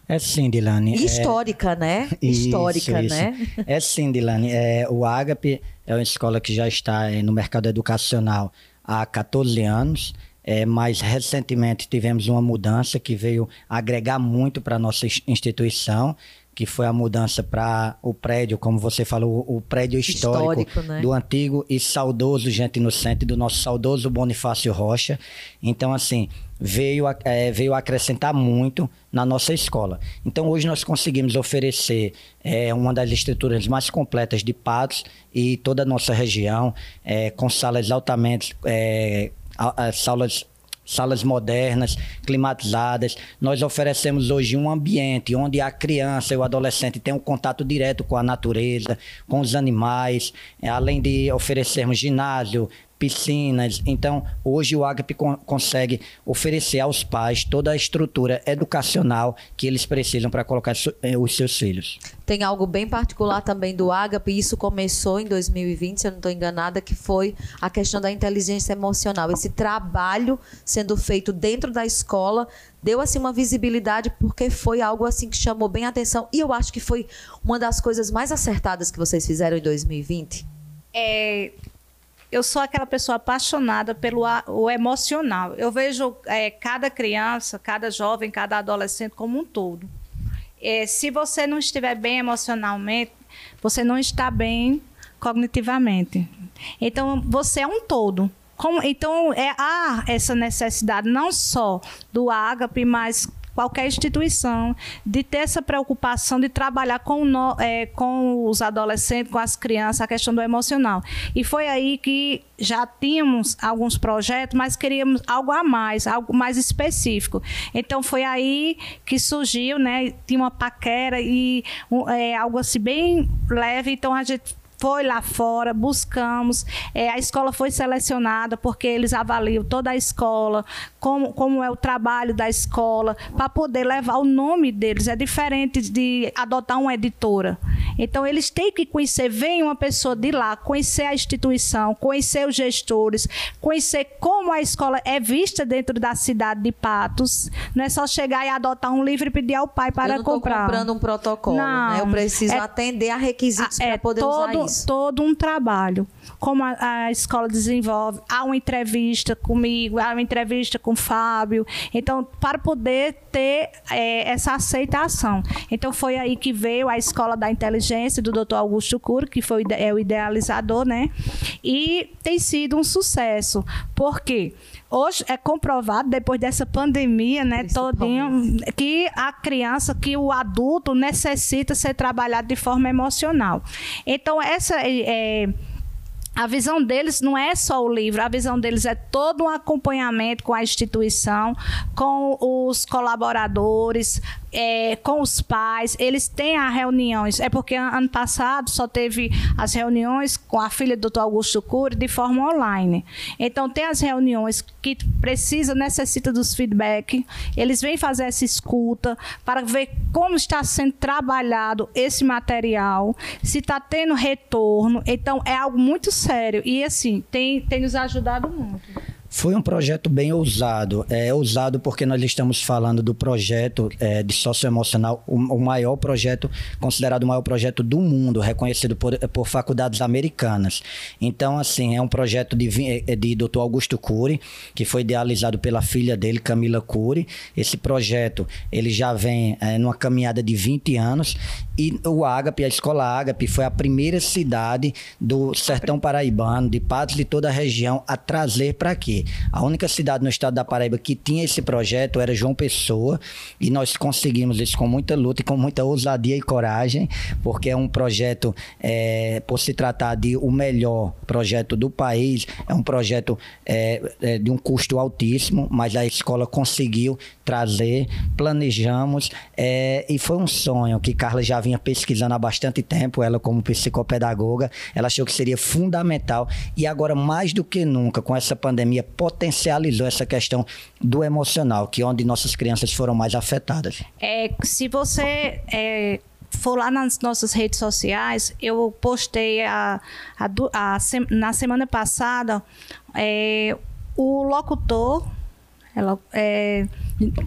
É sim, Dilane. E histórica, é... né? Isso, histórica, isso. né? É sim, Dilane. É, o Agape é uma escola que já está é, no mercado educacional há 14 anos. É, mas recentemente tivemos uma mudança que veio agregar muito para a nossa instituição que foi a mudança para o prédio, como você falou, o prédio histórico, histórico né? do antigo e saudoso Gente Inocente, do nosso saudoso Bonifácio Rocha. Então, assim, veio, é, veio acrescentar muito na nossa escola. Então, hoje nós conseguimos oferecer é, uma das estruturas mais completas de Patos e toda a nossa região, é, com salas altamente. É, salas salas modernas, climatizadas. Nós oferecemos hoje um ambiente onde a criança e o adolescente têm um contato direto com a natureza, com os animais, além de oferecermos ginásio, piscinas. Então, hoje o Agape con consegue oferecer aos pais toda a estrutura educacional que eles precisam para colocar eh, os seus filhos. Tem algo bem particular também do Agape, e isso começou em 2020, se eu não estou enganada, que foi a questão da inteligência emocional. Esse trabalho sendo feito dentro da escola deu assim uma visibilidade porque foi algo assim que chamou bem a atenção e eu acho que foi uma das coisas mais acertadas que vocês fizeram em 2020. É, eu sou aquela pessoa apaixonada pelo o emocional. Eu vejo é, cada criança, cada jovem, cada adolescente como um todo. É, se você não estiver bem emocionalmente, você não está bem cognitivamente. Então, você é um todo. Como, então, é, há essa necessidade não só do ágape, mas qualquer instituição, de ter essa preocupação de trabalhar com, no, é, com os adolescentes, com as crianças, a questão do emocional. E foi aí que já tínhamos alguns projetos, mas queríamos algo a mais, algo mais específico. Então foi aí que surgiu, né? Tinha uma paquera e um, é, algo assim bem leve. Então a gente foi lá fora, buscamos, é, a escola foi selecionada porque eles avaliam toda a escola, como, como é o trabalho da escola, para poder levar o nome deles. É diferente de adotar uma editora. Então, eles têm que conhecer, vem uma pessoa de lá, conhecer a instituição, conhecer os gestores, conhecer como a escola é vista dentro da cidade de Patos. Não é só chegar e adotar um livro e pedir ao pai para Eu não comprar. comprando um protocolo, não, né? Eu preciso é, atender a requisitos é para poder todo, usar isso todo um trabalho. Como a, a, escola desenvolve, há uma entrevista comigo, há uma entrevista com o Fábio. Então, para poder ter é, essa aceitação. Então, foi aí que veio a Escola da Inteligência do Dr. Augusto Curo, que foi é o idealizador, né? E tem sido um sucesso. Por quê? Hoje é comprovado, depois dessa pandemia, né, todinho, que a criança, que o adulto necessita ser trabalhado de forma emocional. Então, essa é, a visão deles não é só o livro, a visão deles é todo um acompanhamento com a instituição, com os colaboradores, é, com os pais, eles têm as reuniões. É porque ano passado só teve as reuniões com a filha do Dr. Augusto Cury de forma online. Então, tem as reuniões que precisa, necessita dos feedback. Eles vêm fazer essa escuta para ver como está sendo trabalhado esse material, se está tendo retorno. Então, é algo muito sério. E, assim, tem, tem nos ajudado muito. Foi um projeto bem ousado. É ousado porque nós estamos falando do projeto é, de socioemocional, o, o maior projeto, considerado o maior projeto do mundo, reconhecido por, por faculdades americanas. Então, assim, é um projeto de, é, de Dr. Augusto Cury, que foi idealizado pela filha dele, Camila Cury. Esse projeto, ele já vem é, numa caminhada de 20 anos e o Agape, a escola Agape, foi a primeira cidade do sertão paraibano, de Patos de toda a região, a trazer para aqui. A única cidade no estado da Paraíba que tinha esse projeto era João Pessoa, e nós conseguimos isso com muita luta e com muita ousadia e coragem, porque é um projeto, é, por se tratar de o melhor projeto do país, é um projeto é, é, de um custo altíssimo, mas a escola conseguiu trazer, planejamos, é, e foi um sonho que Carla já vinha pesquisando há bastante tempo, ela como psicopedagoga, ela achou que seria fundamental e agora mais do que nunca com essa pandemia potencializou essa questão do emocional, que é onde nossas crianças foram mais afetadas. É, se você é, for lá nas nossas redes sociais, eu postei a, a, a na semana passada é, o locutor ela, é,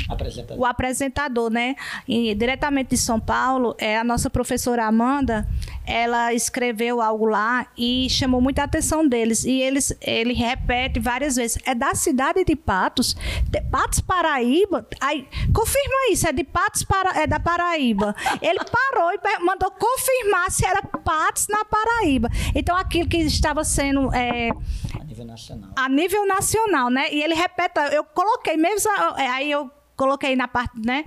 apresentador. o apresentador, né? E, diretamente de São Paulo, é a nossa professora Amanda, ela escreveu algo lá e chamou muita atenção deles. E eles, ele repete várias vezes. É da cidade de Patos, de Patos Paraíba. Aí, confirma isso, é de Patos para, é da Paraíba. Ele parou e mandou confirmar se era Patos na Paraíba. Então aquilo que estava sendo é, nível nacional. A nível nacional, né? E ele repete, eu coloquei mesmo, é, aí eu coloquei na parte, né?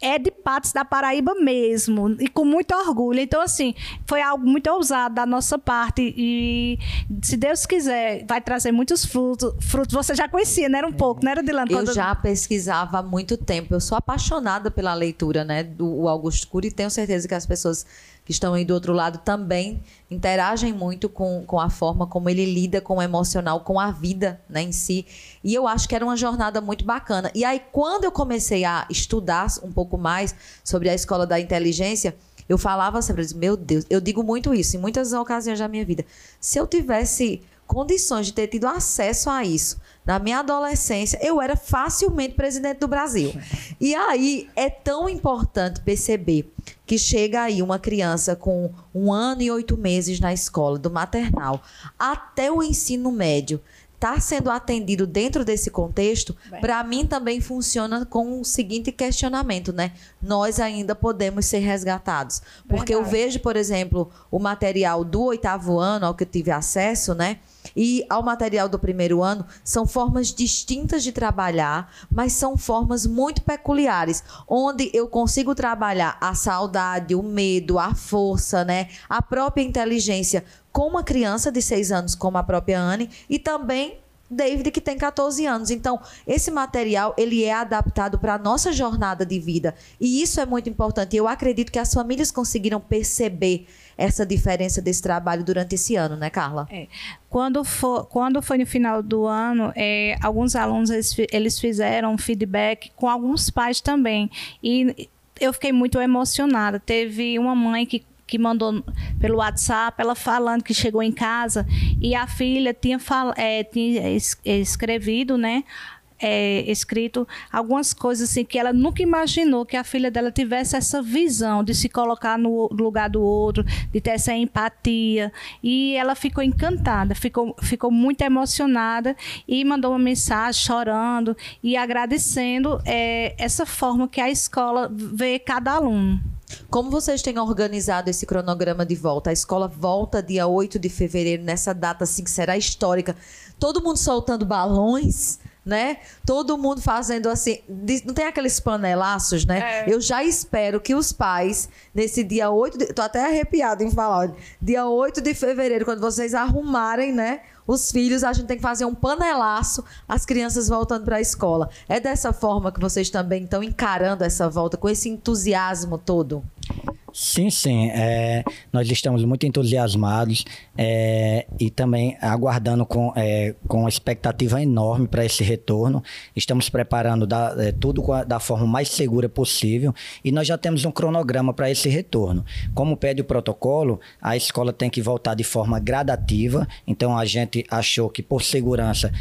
É de Patos da Paraíba mesmo, e com muito orgulho. Então, assim, foi algo muito ousado da nossa parte. E, se Deus quiser, vai trazer muitos frutos. frutos. Você já conhecia, né? Era um pouco, não era, Dilana? Eu já pesquisava há muito tempo. Eu sou apaixonada pela leitura, né? Do Augusto Cury, e tenho certeza que as pessoas que estão aí do outro lado também interagem muito com, com a forma como ele lida com o emocional, com a vida né, em si. E eu acho que era uma jornada muito bacana. E aí, quando eu comecei a estudar um pouco mais sobre a escola da inteligência, eu falava sempre, meu Deus, eu digo muito isso em muitas ocasiões da minha vida. Se eu tivesse condições de ter tido acesso a isso na minha adolescência, eu era facilmente presidente do Brasil. E aí é tão importante perceber que chega aí uma criança com um ano e oito meses na escola, do maternal, até o ensino médio, está sendo atendido dentro desse contexto, para mim também funciona com o seguinte questionamento, né? Nós ainda podemos ser resgatados. Porque Verdade. eu vejo, por exemplo, o material do oitavo ano, ao que eu tive acesso, né? E ao material do primeiro ano, são formas distintas de trabalhar, mas são formas muito peculiares, onde eu consigo trabalhar a saudade, o medo, a força, né? A própria inteligência com uma criança de 6 anos, como a própria Anne, e também David que tem 14 anos. Então, esse material ele é adaptado para a nossa jornada de vida. E isso é muito importante. Eu acredito que as famílias conseguiram perceber essa diferença desse trabalho durante esse ano, né, Carla? É. Quando, quando foi no final do ano, é, alguns alunos eles, eles fizeram feedback com alguns pais também. E eu fiquei muito emocionada. Teve uma mãe que que mandou pelo WhatsApp, ela falando que chegou em casa e a filha tinha, fal, é, tinha escrevido, né? É, escrito algumas coisas assim que ela nunca imaginou que a filha dela tivesse essa visão de se colocar no lugar do outro, de ter essa empatia. E ela ficou encantada, ficou, ficou muito emocionada e mandou uma mensagem chorando e agradecendo é, essa forma que a escola vê cada aluno. Como vocês têm organizado esse cronograma de volta? A escola volta dia 8 de fevereiro, nessa data assim que será histórica. Todo mundo soltando balões, né? Todo mundo fazendo assim. Não tem aqueles panelaços, né? É. Eu já espero que os pais, nesse dia 8 de. Tô até arrepiado em falar, olha, dia 8 de fevereiro, quando vocês arrumarem, né? Os filhos, a gente tem que fazer um panelaço, as crianças voltando para a escola. É dessa forma que vocês também estão encarando essa volta, com esse entusiasmo todo? Sim, sim. É, nós estamos muito entusiasmados é, e também aguardando com, é, com expectativa enorme para esse retorno. Estamos preparando da, é, tudo a, da forma mais segura possível e nós já temos um cronograma para esse retorno. Como pede o protocolo, a escola tem que voltar de forma gradativa, então a gente achou que por segurança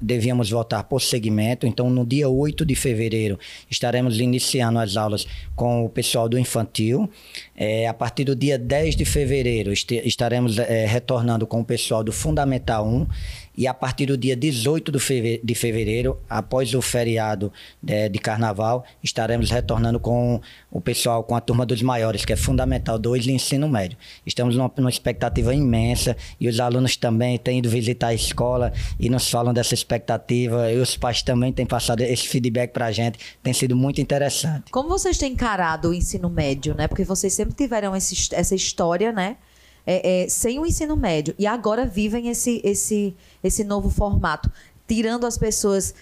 devíamos voltar por segmento. Então, no dia 8 de fevereiro, estaremos iniciando as aulas com o pessoal do infantil. É, a partir do dia 10 de fevereiro, estaremos é, retornando com o pessoal do Fundamental 1 e a partir do dia 18 de fevereiro, após o feriado de, é, de, carnaval, estaremos retornando com o pessoal, com a turma dos maiores, que é Fundamental 2 e Ensino Médio. Estamos numa, numa expectativa imensa e os alunos também têm ido visitar a escola e nos falam dessa expectativa. E os pais também têm passado esse feedback para a gente. Tem sido muito interessante. Como vocês têm encarado o ensino médio, né? Porque vocês sempre tiveram esse, essa história, né? É, é, sem o ensino médio e agora vivem esse, esse, esse novo formato tirando as pessoas,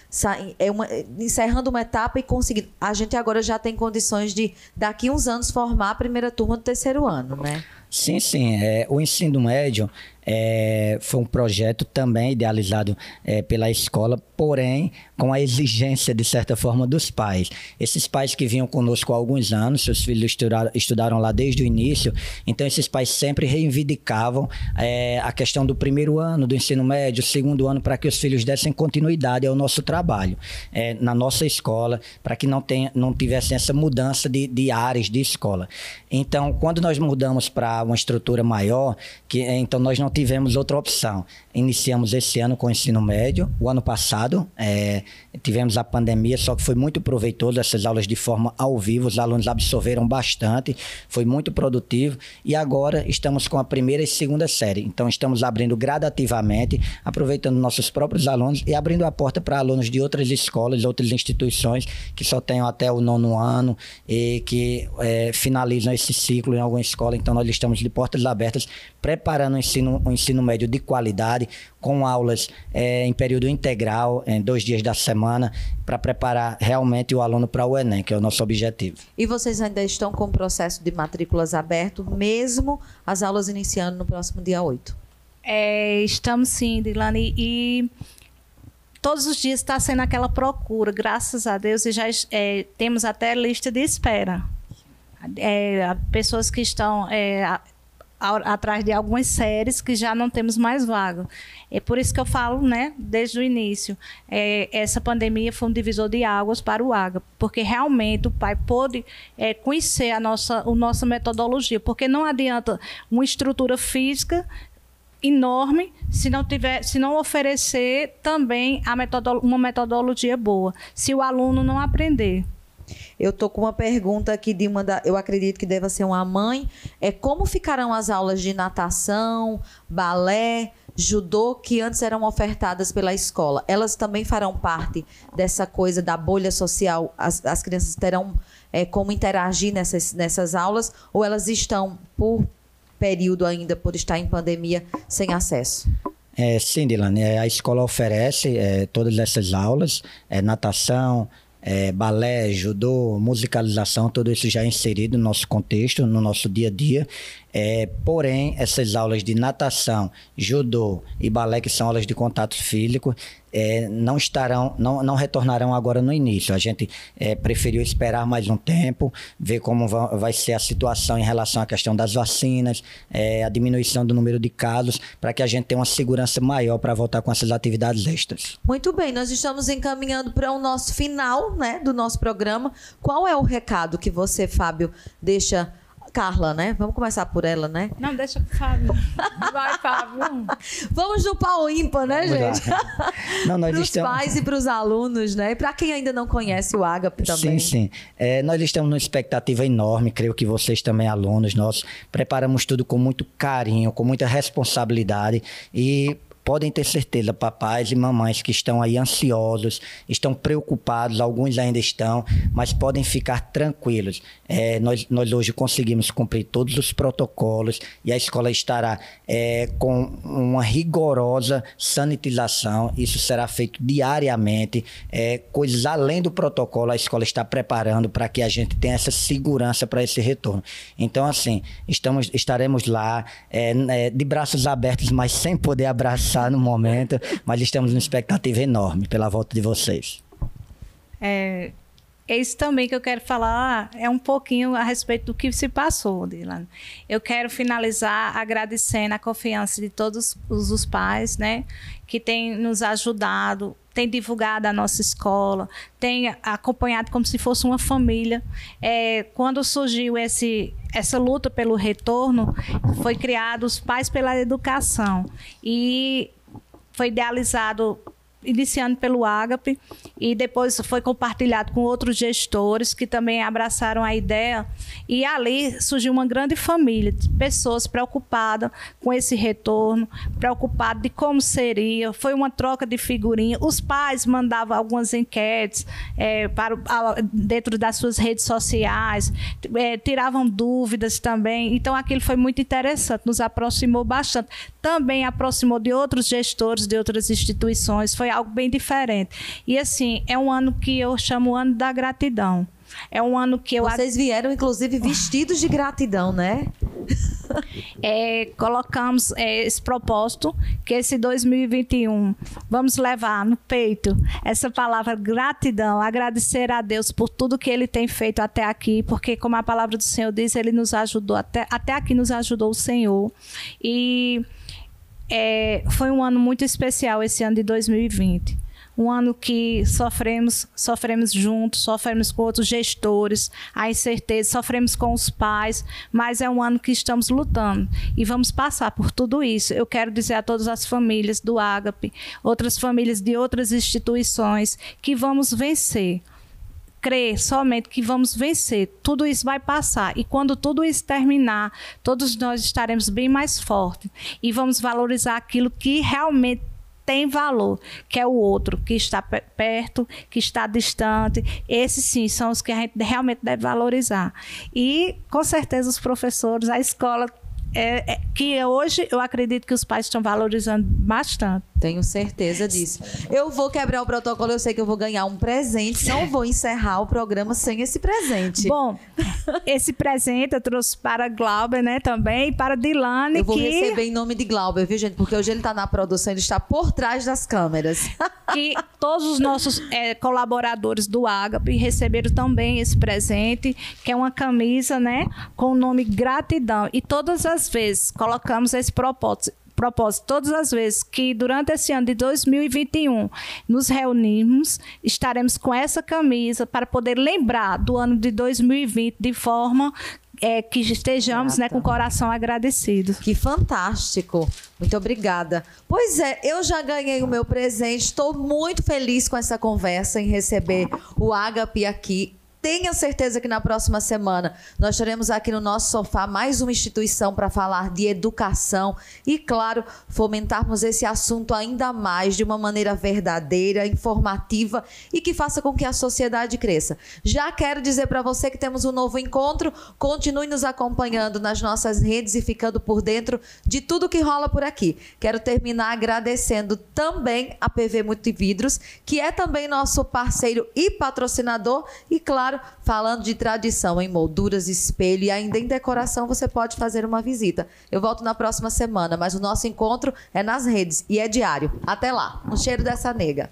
é uma, encerrando uma etapa e conseguindo. A gente agora já tem condições de, daqui uns anos, formar a primeira turma do terceiro ano, né? Sim, sim. É, o ensino médio é, foi um projeto também idealizado é, pela escola, porém com a exigência, de certa forma, dos pais. Esses pais que vinham conosco há alguns anos, seus filhos estudaram, estudaram lá desde o início, então esses pais sempre reivindicavam é, a questão do primeiro ano do ensino médio, segundo ano, para que os filhos dessem continuidade ao nosso trabalho, é, na nossa escola, para que não, tenha, não tivessem essa mudança de, de áreas de escola. Então, quando nós mudamos para uma estrutura maior, que então nós não tivemos outra opção. Iniciamos esse ano com o ensino médio. O ano passado é, tivemos a pandemia, só que foi muito proveitoso essas aulas de forma ao vivo. Os alunos absorveram bastante, foi muito produtivo. E agora estamos com a primeira e segunda série. Então estamos abrindo gradativamente, aproveitando nossos próprios alunos e abrindo a porta para alunos de outras escolas, outras instituições que só tenham até o nono ano e que é, finalizam esse ciclo em alguma escola. Então nós estamos de portas abertas, preparando o ensino, o ensino médio de qualidade, com aulas é, em período integral, em dois dias da semana, para preparar realmente o aluno para o Enem, que é o nosso objetivo. E vocês ainda estão com o processo de matrículas aberto, mesmo as aulas iniciando no próximo dia 8? É, estamos sim, Dilane, e todos os dias está sendo aquela procura, graças a Deus, e já é, temos até lista de espera. É, pessoas que estão é, atrás de algumas séries que já não temos mais vaga. É por isso que eu falo, né, desde o início, é, essa pandemia foi um divisor de águas para o AGA, porque realmente o pai pôde é, conhecer a nossa, a nossa metodologia, porque não adianta uma estrutura física enorme se não tiver, se não oferecer também metodolo uma metodologia boa, se o aluno não aprender. Eu tô com uma pergunta aqui de uma da, eu acredito que deva ser uma mãe, é como ficarão as aulas de natação, balé, judô que antes eram ofertadas pela escola? Elas também farão parte dessa coisa da bolha social? As, as crianças terão é, como interagir nessas, nessas aulas ou elas estão por período ainda por estar em pandemia sem acesso? É, sim, Dilane, é, a escola oferece é, todas essas aulas, é, natação, é, balé, judô, musicalização, tudo isso já é inserido no nosso contexto, no nosso dia a dia. É, porém, essas aulas de natação, judô e balé, que são aulas de contato físico, é, não estarão, não, não retornarão agora no início. A gente é, preferiu esperar mais um tempo, ver como vai, ser a situação em relação à questão das vacinas, é, a diminuição do número de casos, para que a gente tenha uma segurança maior para voltar com essas atividades extras. Muito bem, nós estamos encaminhando para o nosso final né, do nosso programa. Qual é o recado que você, Fábio, deixa Carla, né? Vamos começar por ela, né? Não, deixa o Fábio. Vai, Fábio. Vamos no pau ímpar, né, gente? *laughs* Não, nós para estamos... pais e para os alunos, né? E para quem ainda não conhece o Agape também. Sim, sim. É, nós estamos numa expectativa enorme, creio que vocês também, alunos, nós preparamos tudo com muito carinho, com muita responsabilidade e podem ter certeza, papais e mamães que estão aí ansiosos, estão preocupados, alguns ainda estão, mas podem ficar tranquilos. É, nós, nós hoje conseguimos cumprir todos os protocolos e a escola estará é, com uma rigorosa sanitização. Isso será feito diariamente. É, coisas além do protocolo, a escola está preparando para que a gente tenha essa segurança para esse retorno. Então, assim, estamos, estaremos lá é, é, de braços abertos, mas sem poder abraçar no momento, mas estamos numa expectativa enorme pela volta de vocês. É, é isso também que eu quero falar, é um pouquinho a respeito do que se passou, Dylan. Eu quero finalizar agradecendo a confiança de todos os pais, né, que têm nos ajudado, têm divulgado a nossa escola, têm acompanhado como se fosse uma família. É, quando surgiu esse, essa luta pelo retorno, foi criado os Pais pela Educação e foi idealizado iniciando pelo Agape e depois foi compartilhado com outros gestores que também abraçaram a ideia e ali surgiu uma grande família de pessoas preocupadas com esse retorno, preocupadas de como seria. Foi uma troca de figurinha. Os pais mandavam algumas enquetes é, para dentro das suas redes sociais, é, tiravam dúvidas também. Então aquilo foi muito interessante, nos aproximou bastante. Também aproximou de outros gestores de outras instituições. Foi algo bem diferente. E assim, é um ano que eu chamo o ano da gratidão. É um ano que eu. Vocês vieram, inclusive, vestidos de gratidão, né? *laughs* É, colocamos é, esse propósito que esse 2021 vamos levar no peito essa palavra gratidão, agradecer a Deus por tudo que Ele tem feito até aqui, porque como a palavra do Senhor diz, Ele nos ajudou até até aqui nos ajudou o Senhor e é, foi um ano muito especial esse ano de 2020 um ano que sofremos, sofremos juntos, sofremos com outros gestores, a incerteza, sofremos com os pais, mas é um ano que estamos lutando e vamos passar por tudo isso. Eu quero dizer a todas as famílias do Ágape, outras famílias de outras instituições, que vamos vencer crer somente que vamos vencer. Tudo isso vai passar. E quando tudo isso terminar, todos nós estaremos bem mais fortes. E vamos valorizar aquilo que realmente tem valor, que é o outro, que está perto, que está distante. Esses sim são os que a gente realmente deve valorizar. E, com certeza, os professores, a escola é, é, que hoje eu acredito que os pais estão valorizando bastante. Tenho certeza disso. Eu vou quebrar o protocolo, eu sei que eu vou ganhar um presente. Não vou encerrar o programa sem esse presente. Bom, esse presente eu trouxe para Glauber, né, também, e para Dilane. Eu vou que... receber em nome de Glauber, viu, gente? Porque hoje ele está na produção, ele está por trás das câmeras. *laughs* que todos os nossos é, colaboradores do Agape receberam também esse presente, que é uma camisa, né, com o nome Gratidão. E todas as as vezes colocamos esse propósito, propósito, todas as vezes que durante esse ano de 2021 nos reunimos, estaremos com essa camisa para poder lembrar do ano de 2020 de forma é, que estejamos né, com o coração agradecido. Que fantástico. Muito obrigada. Pois é, eu já ganhei o meu presente. Estou muito feliz com essa conversa em receber o Agape aqui tenha certeza que na próxima semana nós teremos aqui no nosso sofá mais uma instituição para falar de educação e, claro, fomentarmos esse assunto ainda mais de uma maneira verdadeira, informativa e que faça com que a sociedade cresça. Já quero dizer para você que temos um novo encontro. Continue nos acompanhando nas nossas redes e ficando por dentro de tudo que rola por aqui. Quero terminar agradecendo também a PV Multividros, que é também nosso parceiro e patrocinador e, claro, claro, falando de tradição em molduras, espelho e ainda em decoração, você pode fazer uma visita. Eu volto na próxima semana, mas o nosso encontro é nas redes e é diário. Até lá. Um cheiro dessa nega.